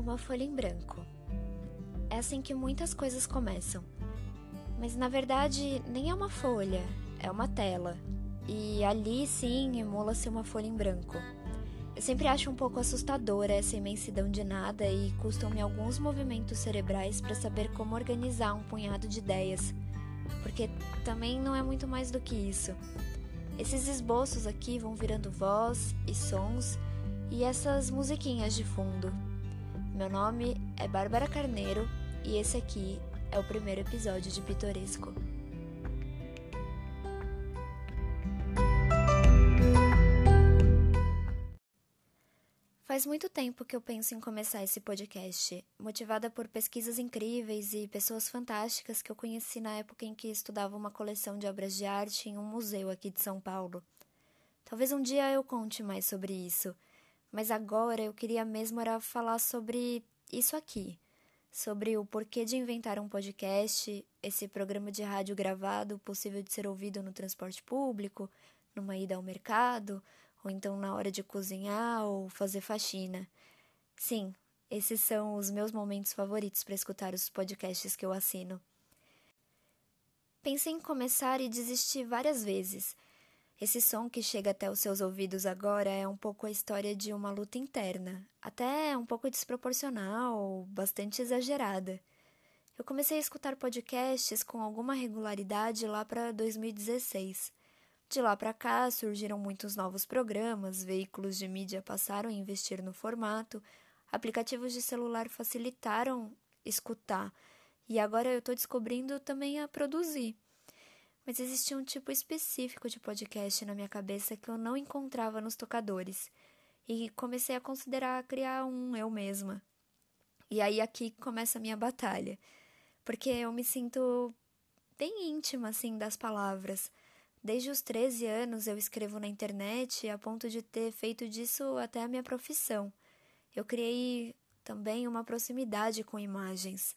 Uma folha em branco. É assim que muitas coisas começam. Mas na verdade, nem é uma folha, é uma tela. E ali sim emula-se uma folha em branco. Eu sempre acho um pouco assustadora essa imensidão de nada e custam-me alguns movimentos cerebrais para saber como organizar um punhado de ideias, porque também não é muito mais do que isso. Esses esboços aqui vão virando voz e sons e essas musiquinhas de fundo. Meu nome é Bárbara Carneiro e esse aqui é o primeiro episódio de Pitoresco. Faz muito tempo que eu penso em começar esse podcast, motivada por pesquisas incríveis e pessoas fantásticas que eu conheci na época em que estudava uma coleção de obras de arte em um museu aqui de São Paulo. Talvez um dia eu conte mais sobre isso, mas agora eu queria mesmo era falar sobre isso aqui, sobre o porquê de inventar um podcast, esse programa de rádio gravado possível de ser ouvido no transporte público, numa ida ao mercado ou então na hora de cozinhar ou fazer faxina. Sim, esses são os meus momentos favoritos para escutar os podcasts que eu assino. Pensei em começar e desistir várias vezes. Esse som que chega até os seus ouvidos agora é um pouco a história de uma luta interna, até um pouco desproporcional, bastante exagerada. Eu comecei a escutar podcasts com alguma regularidade lá para 2016. De lá para cá surgiram muitos novos programas, veículos de mídia passaram a investir no formato, aplicativos de celular facilitaram escutar e agora eu estou descobrindo também a produzir. Mas existia um tipo específico de podcast na minha cabeça que eu não encontrava nos tocadores e comecei a considerar criar um eu mesma. E aí aqui começa a minha batalha, porque eu me sinto bem íntima assim das palavras Desde os 13 anos eu escrevo na internet a ponto de ter feito disso até a minha profissão. Eu criei também uma proximidade com imagens.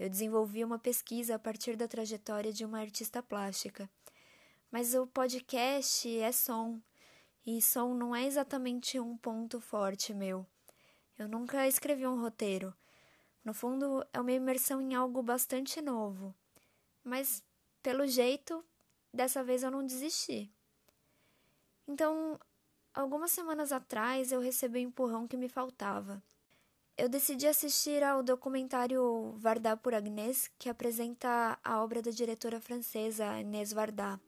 Eu desenvolvi uma pesquisa a partir da trajetória de uma artista plástica. Mas o podcast é som, e som não é exatamente um ponto forte meu. Eu nunca escrevi um roteiro. No fundo, é uma imersão em algo bastante novo. Mas, pelo jeito, dessa vez eu não desisti. Então, algumas semanas atrás eu recebi o empurrão que me faltava. Eu decidi assistir ao documentário Varda por Agnès, que apresenta a obra da diretora francesa Agnès Varda.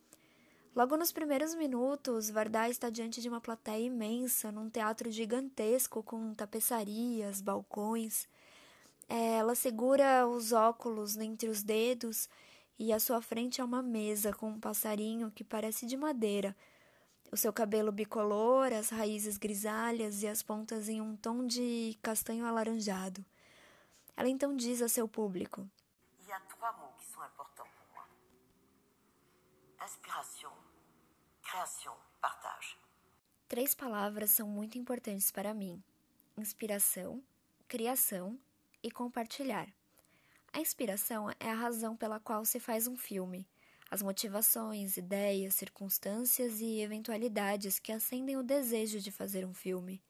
Logo nos primeiros minutos, Varda está diante de uma plateia imensa, num teatro gigantesco com tapeçarias, balcões. É, ela segura os óculos entre os dedos e à sua frente é uma mesa com um passarinho que parece de madeira. O seu cabelo bicolor, as raízes grisalhas e as pontas em um tom de castanho alaranjado. Ela então diz a seu público: Il y a trois mots qui sont importants pour moi. Inspiration, création, partage. Três palavras são muito importantes para mim: inspiração, criação e compartilhar. A inspiração é a razão pela qual se faz um filme. As motivações, ideias, circunstâncias e eventualidades que acendem o desejo de fazer um filme.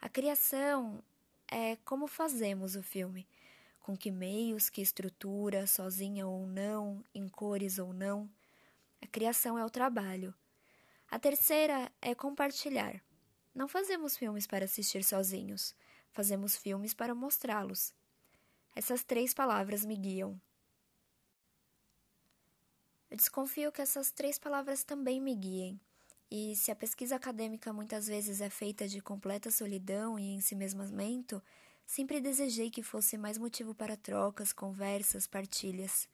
A criação é como fazemos o filme, com que meios, que estrutura, sozinha ou não, em cores ou não. A criação é o trabalho. A terceira é compartilhar. Não fazemos filmes para assistir sozinhos, fazemos filmes para mostrá-los. Essas três palavras me guiam. Eu desconfio que essas três palavras também me guiem. E se a pesquisa acadêmica muitas vezes é feita de completa solidão e ensimesmamento, sempre desejei que fosse mais motivo para trocas, conversas, partilhas.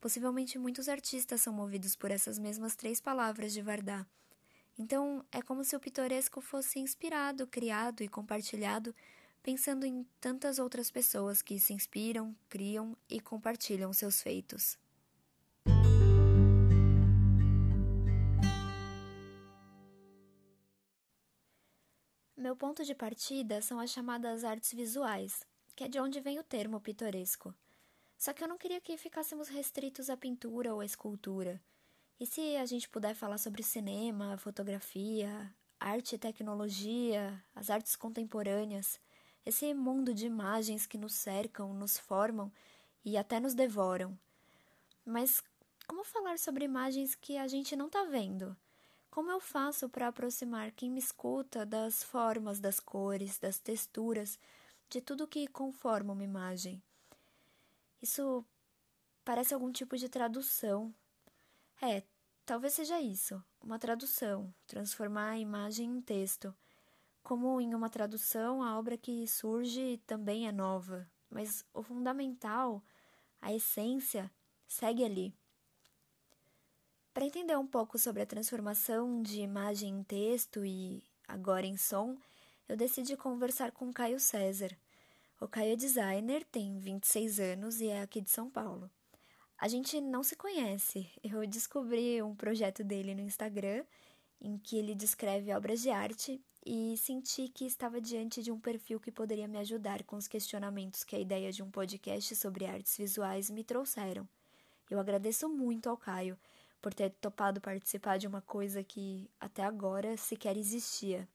Possivelmente muitos artistas são movidos por essas mesmas três palavras de Vardá. Então, é como se o pitoresco fosse inspirado, criado e compartilhado pensando em tantas outras pessoas que se inspiram, criam e compartilham seus feitos. Meu ponto de partida são as chamadas artes visuais, que é de onde vem o termo pitoresco. Só que eu não queria que ficássemos restritos à pintura ou à escultura. E se a gente puder falar sobre cinema, fotografia, arte e tecnologia, as artes contemporâneas, esse mundo de imagens que nos cercam, nos formam e até nos devoram. Mas como falar sobre imagens que a gente não está vendo? Como eu faço para aproximar quem me escuta das formas, das cores, das texturas, de tudo que conforma uma imagem? Isso parece algum tipo de tradução. É, talvez seja isso, uma tradução, transformar a imagem em texto. Como em uma tradução, a obra que surge também é nova, mas o fundamental, a essência, segue ali. Para entender um pouco sobre a transformação de imagem em texto e agora em som, eu decidi conversar com Caio César. O Caio é designer, tem 26 anos e é aqui de São Paulo. A gente não se conhece. Eu descobri um projeto dele no Instagram em que ele descreve obras de arte e senti que estava diante de um perfil que poderia me ajudar com os questionamentos que a ideia de um podcast sobre artes visuais me trouxeram. Eu agradeço muito ao Caio por ter topado participar de uma coisa que até agora sequer existia.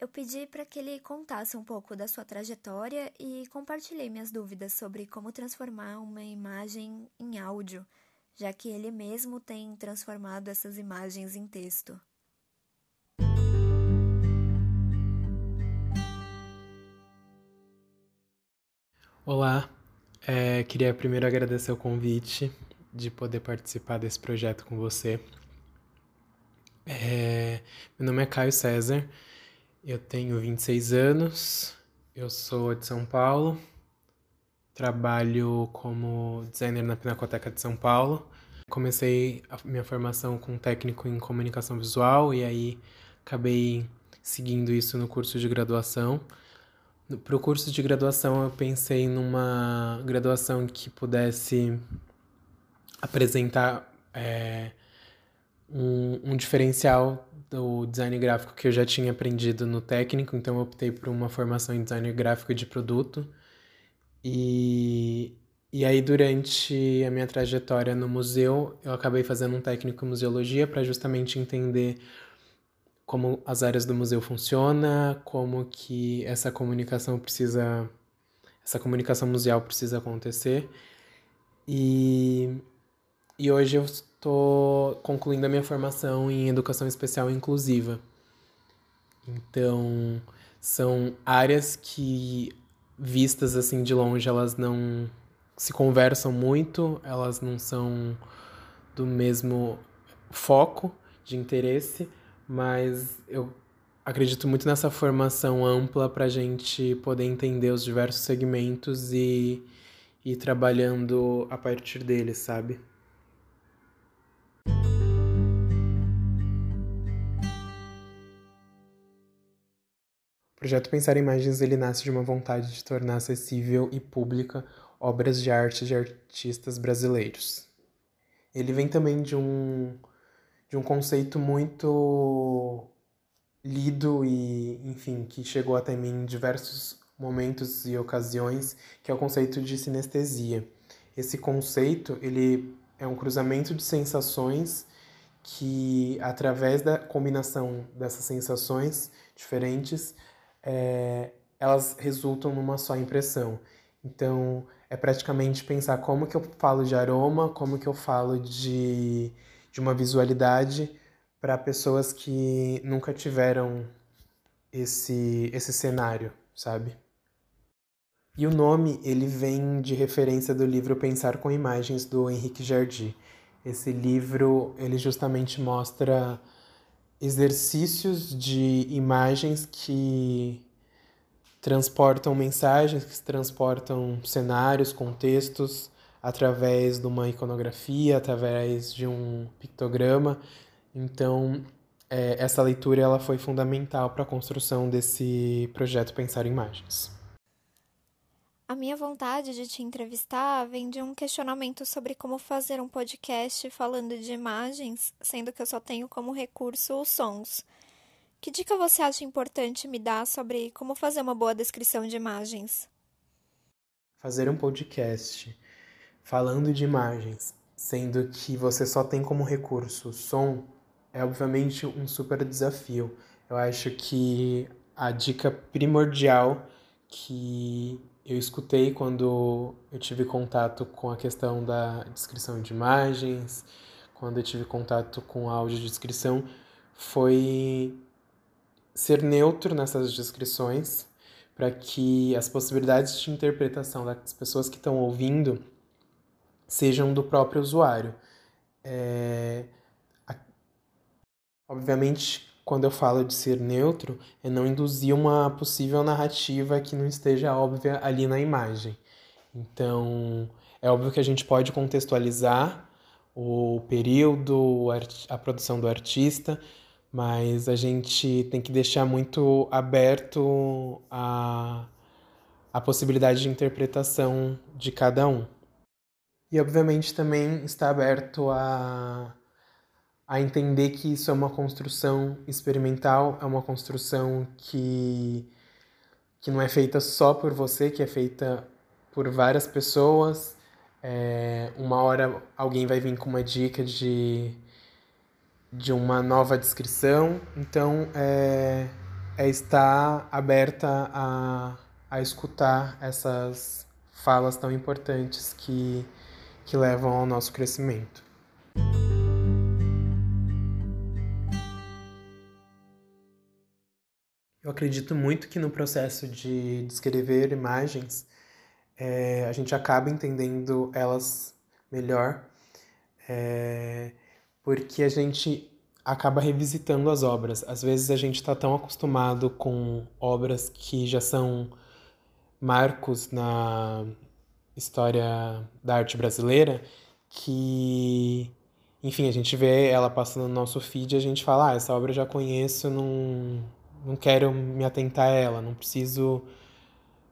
Eu pedi para que ele contasse um pouco da sua trajetória e compartilhei minhas dúvidas sobre como transformar uma imagem em áudio, já que ele mesmo tem transformado essas imagens em texto. Olá, é, queria primeiro agradecer o convite de poder participar desse projeto com você. É, meu nome é Caio César, eu tenho 26 anos, eu sou de São Paulo, trabalho como designer na Pinacoteca de São Paulo. Comecei a minha formação com técnico em comunicação visual e aí acabei seguindo isso no curso de graduação. Para o curso de graduação, eu pensei numa graduação que pudesse apresentar é, um, um, diferencial do design gráfico que eu já tinha aprendido no técnico, então eu optei por uma formação em design gráfico de produto. E, e aí, durante a minha trajetória no museu, eu acabei fazendo um técnico em museologia para justamente entender como as áreas do museu funcionam, como que essa comunicação precisa essa comunicação museal precisa acontecer. E e hoje eu estou concluindo a minha formação em educação especial inclusiva. Então, são áreas que vistas assim de longe, elas não se conversam muito, elas não são do mesmo foco de interesse, mas eu acredito muito nessa formação ampla para a gente poder entender os diversos segmentos e ir trabalhando a partir deles, sabe? O projeto Pensar Imagens ele nasce de uma vontade de tornar acessível e pública obras de arte de artistas brasileiros. Ele vem também de um, de um conceito muito lido e, enfim, que chegou até mim em diversos momentos e ocasiões, que é o conceito de sinestesia. Esse conceito, ele é um cruzamento de sensações que, através da combinação dessas sensações diferentes, é, elas resultam numa só impressão. Então, é praticamente pensar como que eu falo de aroma, como que eu falo de, de uma visualidade para pessoas que nunca tiveram esse, esse cenário, sabe? E o nome, ele vem de referência do livro Pensar com Imagens, do Henrique Jardim. Esse livro, ele justamente mostra exercícios de imagens que transportam mensagens, que transportam cenários, contextos, através de uma iconografia, através de um pictograma. Então, é, essa leitura ela foi fundamental para a construção desse projeto Pensar Imagens. A minha vontade de te entrevistar vem de um questionamento sobre como fazer um podcast falando de imagens, sendo que eu só tenho como recurso os sons. Que dica você acha importante me dar sobre como fazer uma boa descrição de imagens? Fazer um podcast falando de imagens, sendo que você só tem como recurso o som, é obviamente um super desafio. Eu acho que a dica primordial que eu escutei quando eu tive contato com a questão da descrição de imagens, quando eu tive contato com áudio de descrição, foi ser neutro nessas descrições para que as possibilidades de interpretação das pessoas que estão ouvindo sejam do próprio usuário. É... Obviamente, quando eu falo de ser neutro, é não induzir uma possível narrativa que não esteja óbvia ali na imagem. Então, é óbvio que a gente pode contextualizar o período, a produção do artista, mas a gente tem que deixar muito aberto a, a possibilidade de interpretação de cada um. E, obviamente, também está aberto a a entender que isso é uma construção experimental, é uma construção que, que não é feita só por você, que é feita por várias pessoas. É, uma hora alguém vai vir com uma dica de, de uma nova descrição, então é, é estar aberta a, a escutar essas falas tão importantes que, que levam ao nosso crescimento. Eu acredito muito que no processo de descrever imagens, é, a gente acaba entendendo elas melhor, é, porque a gente acaba revisitando as obras. Às vezes a gente está tão acostumado com obras que já são marcos na história da arte brasileira que, enfim, a gente vê ela passando no nosso feed e a gente fala, ah, essa obra eu já conheço, não não quero me atentar a ela, não preciso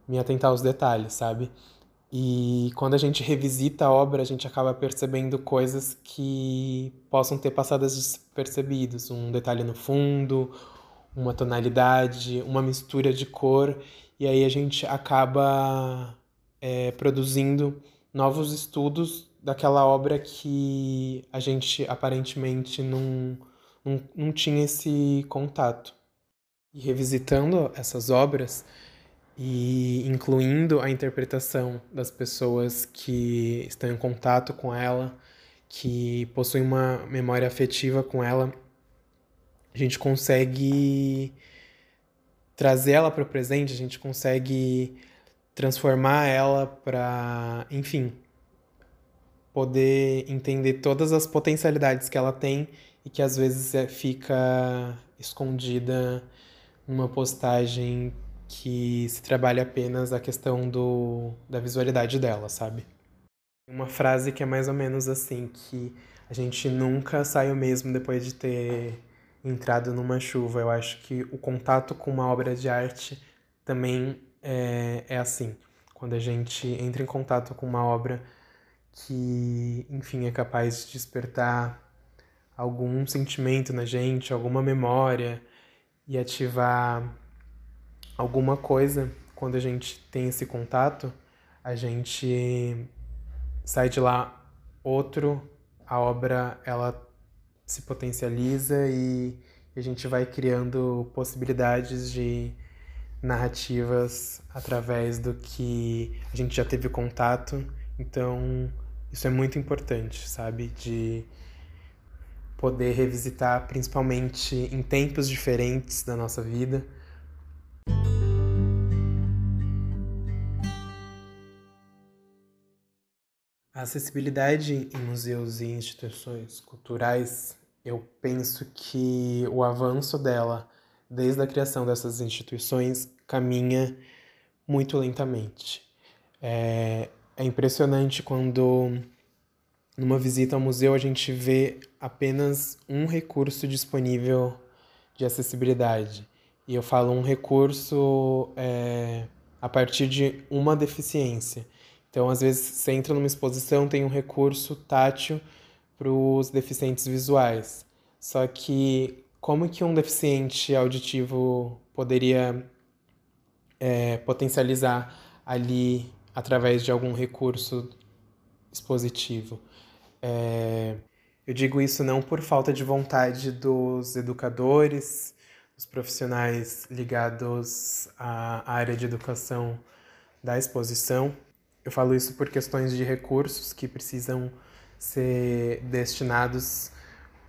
me atentar aos detalhes, sabe? E quando a gente revisita a obra, a gente acaba percebendo coisas que possam ter passado despercebidos, um detalhe no fundo, uma tonalidade, uma mistura de cor, e aí a gente acaba é, produzindo novos estudos daquela obra que a gente aparentemente não, não, não tinha esse contato. E revisitando essas obras e incluindo a interpretação das pessoas que estão em contato com ela, que possuem uma memória afetiva com ela, a gente consegue trazer ela para o presente, a gente consegue transformar ela para, enfim, poder entender todas as potencialidades que ela tem e que às vezes é, fica escondida uma postagem que se trabalha apenas a questão do, da visualidade dela, sabe? Uma frase que é mais ou menos assim, que a gente nunca sai o mesmo depois de ter entrado numa chuva. Eu acho que o contato com uma obra de arte também é, é assim. Quando a gente entra em contato com uma obra que, enfim, é capaz de despertar algum sentimento na gente, alguma memória, e ativar alguma coisa quando a gente tem esse contato, a gente sai de lá outro, a obra ela se potencializa e a gente vai criando possibilidades de narrativas através do que a gente já teve contato. Então, isso é muito importante, sabe? De poder revisitar, principalmente em tempos diferentes da nossa vida. A acessibilidade em museus e instituições culturais, eu penso que o avanço dela, desde a criação dessas instituições, caminha muito lentamente. É, é impressionante quando numa visita ao museu a gente vê apenas um recurso disponível de acessibilidade. E eu falo um recurso é, a partir de uma deficiência. Então, às vezes, você entra numa exposição, tem um recurso tátil para os deficientes visuais. Só que como que um deficiente auditivo poderia é, potencializar ali através de algum recurso expositivo? É, eu digo isso não por falta de vontade dos educadores, os profissionais ligados à área de educação da exposição. Eu falo isso por questões de recursos que precisam ser destinados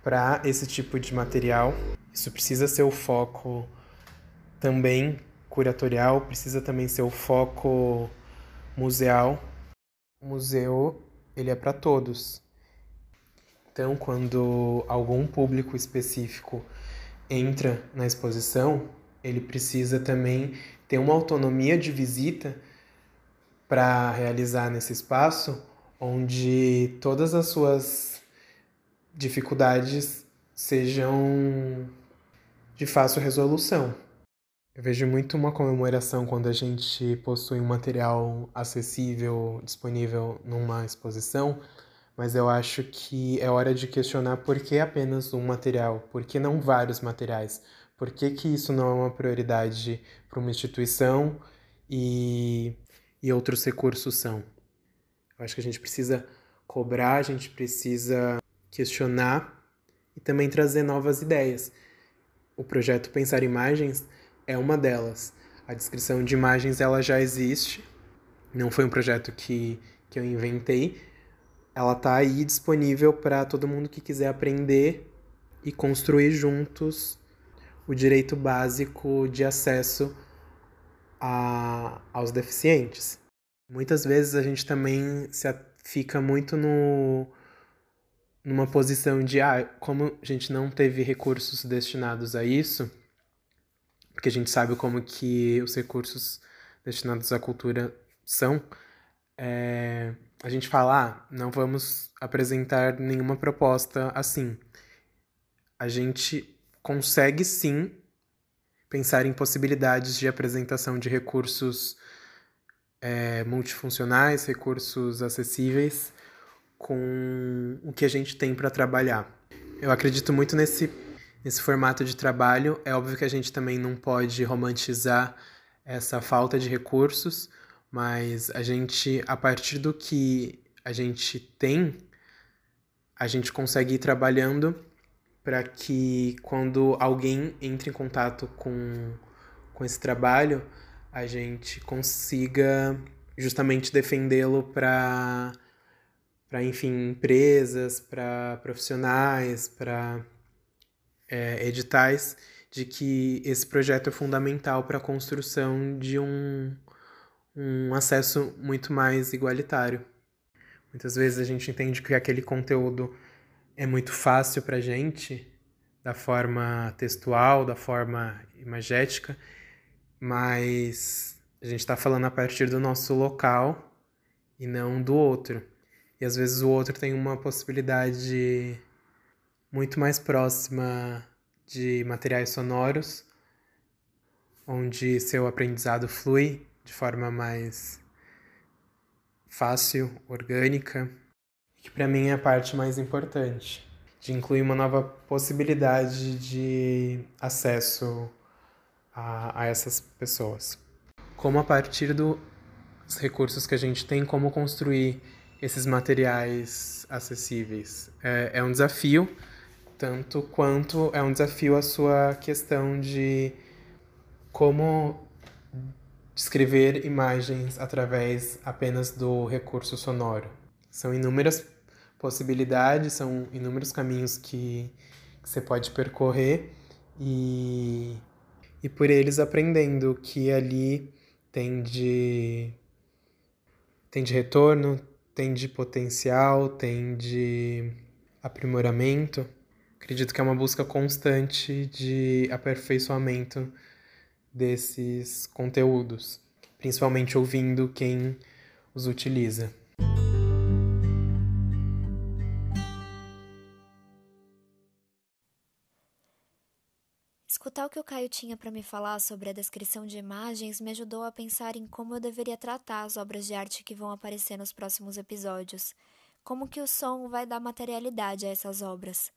para esse tipo de material. Isso precisa ser o foco também curatorial, precisa também ser o foco museal. O museu, ele é para todos. Então, quando algum público específico entra na exposição, ele precisa também ter uma autonomia de visita para realizar nesse espaço onde todas as suas dificuldades sejam de fácil resolução. Eu vejo muito uma comemoração quando a gente possui um material acessível, disponível numa exposição, mas eu acho que é hora de questionar por que apenas um material, por que não vários materiais, por que, que isso não é uma prioridade para uma instituição e, e outros recursos são. Eu acho que a gente precisa cobrar, a gente precisa questionar e também trazer novas ideias. O projeto Pensar Imagens é uma delas. A descrição de imagens ela já existe, não foi um projeto que, que eu inventei. Ela está aí disponível para todo mundo que quiser aprender e construir juntos o direito básico de acesso a, aos deficientes. Muitas vezes a gente também se fica muito no, numa posição de, ah, como a gente não teve recursos destinados a isso, porque a gente sabe como que os recursos destinados à cultura são, é, a gente fala, ah, não vamos apresentar nenhuma proposta assim. A gente consegue sim pensar em possibilidades de apresentação de recursos é, multifuncionais, recursos acessíveis com o que a gente tem para trabalhar. Eu acredito muito nesse nesse formato de trabalho. É óbvio que a gente também não pode romantizar essa falta de recursos, mas a gente, a partir do que a gente tem, a gente consegue ir trabalhando para que quando alguém entre em contato com, com esse trabalho, a gente consiga justamente defendê-lo para para enfim empresas, para profissionais, para é, editais de que esse projeto é fundamental para a construção de um, um acesso muito mais igualitário. Muitas vezes a gente entende que aquele conteúdo é muito fácil para a gente, da forma textual, da forma imagética, mas a gente está falando a partir do nosso local e não do outro. E às vezes o outro tem uma possibilidade muito mais próxima de materiais sonoros, onde seu aprendizado flui de forma mais fácil, orgânica, que para mim é a parte mais importante, de incluir uma nova possibilidade de acesso a, a essas pessoas. Como a partir dos recursos que a gente tem, como construir esses materiais acessíveis. É, é um desafio, tanto quanto é um desafio a sua questão de como descrever imagens através apenas do recurso sonoro. São inúmeras possibilidades, são inúmeros caminhos que, que você pode percorrer e, e por eles aprendendo que ali tem de, tem de retorno, tem de potencial, tem de aprimoramento. Acredito que é uma busca constante de aperfeiçoamento desses conteúdos, principalmente ouvindo quem os utiliza. Escutar o que o Caio tinha para me falar sobre a descrição de imagens me ajudou a pensar em como eu deveria tratar as obras de arte que vão aparecer nos próximos episódios. Como que o som vai dar materialidade a essas obras.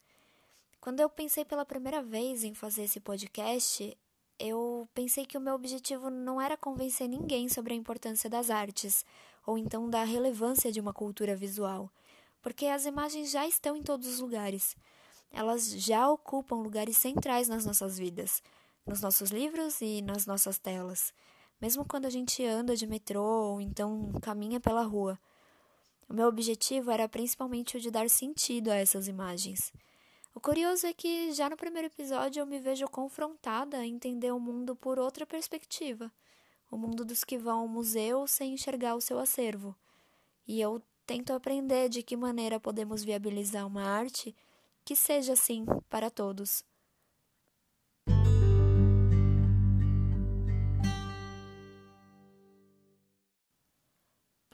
Quando eu pensei pela primeira vez em fazer esse podcast, eu pensei que o meu objetivo não era convencer ninguém sobre a importância das artes, ou então da relevância de uma cultura visual, porque as imagens já estão em todos os lugares. Elas já ocupam lugares centrais nas nossas vidas, nos nossos livros e nas nossas telas, mesmo quando a gente anda de metrô ou então caminha pela rua. O meu objetivo era principalmente o de dar sentido a essas imagens. O curioso é que já no primeiro episódio eu me vejo confrontada a entender o mundo por outra perspectiva, o mundo dos que vão ao museu sem enxergar o seu acervo. E eu tento aprender de que maneira podemos viabilizar uma arte que seja assim para todos.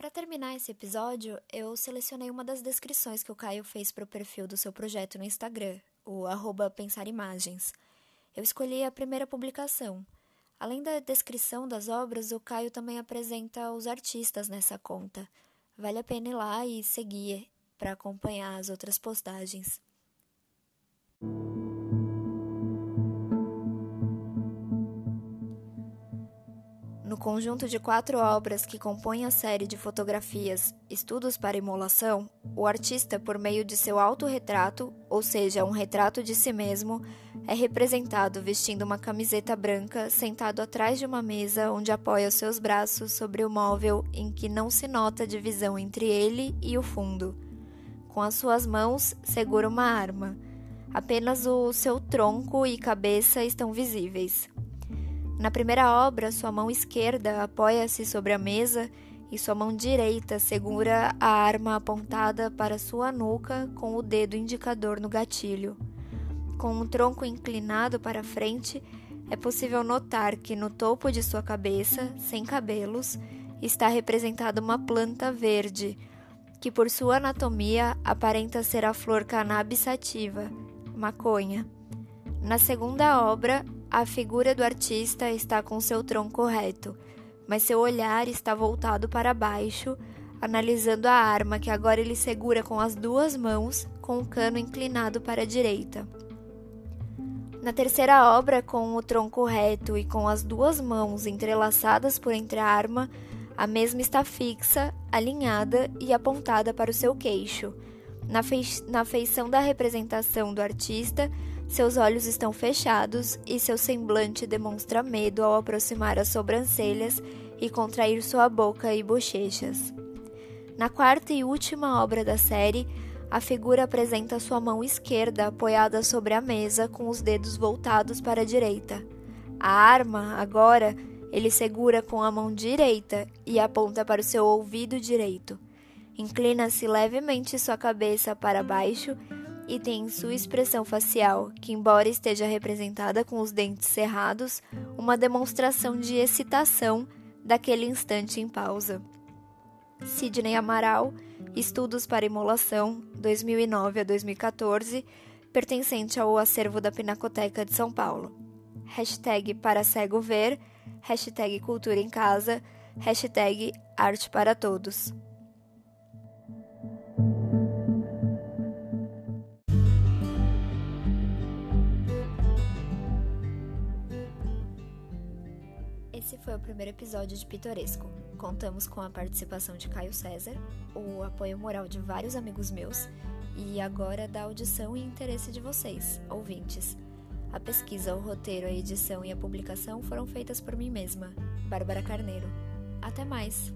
Para terminar esse episódio, eu selecionei uma das descrições que o Caio fez para o perfil do seu projeto no Instagram, o arroba Pensar Imagens. Eu escolhi a primeira publicação. Além da descrição das obras, o Caio também apresenta os artistas nessa conta. Vale a pena ir lá e seguir para acompanhar as outras postagens. No conjunto de quatro obras que compõem a série de fotografias Estudos para Imolação, o artista, por meio de seu autorretrato, ou seja, um retrato de si mesmo, é representado vestindo uma camiseta branca, sentado atrás de uma mesa onde apoia os seus braços sobre o móvel em que não se nota divisão entre ele e o fundo. Com as suas mãos, segura uma arma. Apenas o seu tronco e cabeça estão visíveis. Na primeira obra, sua mão esquerda apoia-se sobre a mesa e sua mão direita segura a arma apontada para sua nuca com o dedo indicador no gatilho. Com o tronco inclinado para frente, é possível notar que no topo de sua cabeça, sem cabelos, está representada uma planta verde, que por sua anatomia aparenta ser a flor cannabis sativa, maconha. Na segunda obra, a figura do artista está com seu tronco reto, mas seu olhar está voltado para baixo, analisando a arma que agora ele segura com as duas mãos, com o cano inclinado para a direita. Na terceira obra, com o tronco reto e com as duas mãos entrelaçadas por entre a arma, a mesma está fixa, alinhada e apontada para o seu queixo. Na, fei na feição da representação do artista, seus olhos estão fechados e seu semblante demonstra medo ao aproximar as sobrancelhas e contrair sua boca e bochechas. Na quarta e última obra da série, a figura apresenta sua mão esquerda apoiada sobre a mesa com os dedos voltados para a direita. A arma, agora, ele segura com a mão direita e aponta para o seu ouvido direito. Inclina-se levemente sua cabeça para baixo e tem sua expressão facial, que, embora esteja representada com os dentes cerrados, uma demonstração de excitação daquele instante em pausa. Sidney Amaral, Estudos para Imolação, 2009 a 2014, pertencente ao acervo da Pinacoteca de São Paulo. Hashtag para cego ver, hashtag cultura em casa, hashtag arte para todos. Esse foi o primeiro episódio de Pitoresco. Contamos com a participação de Caio César, o apoio moral de vários amigos meus e agora da audição e interesse de vocês, ouvintes. A pesquisa, o roteiro, a edição e a publicação foram feitas por mim mesma, Bárbara Carneiro. Até mais!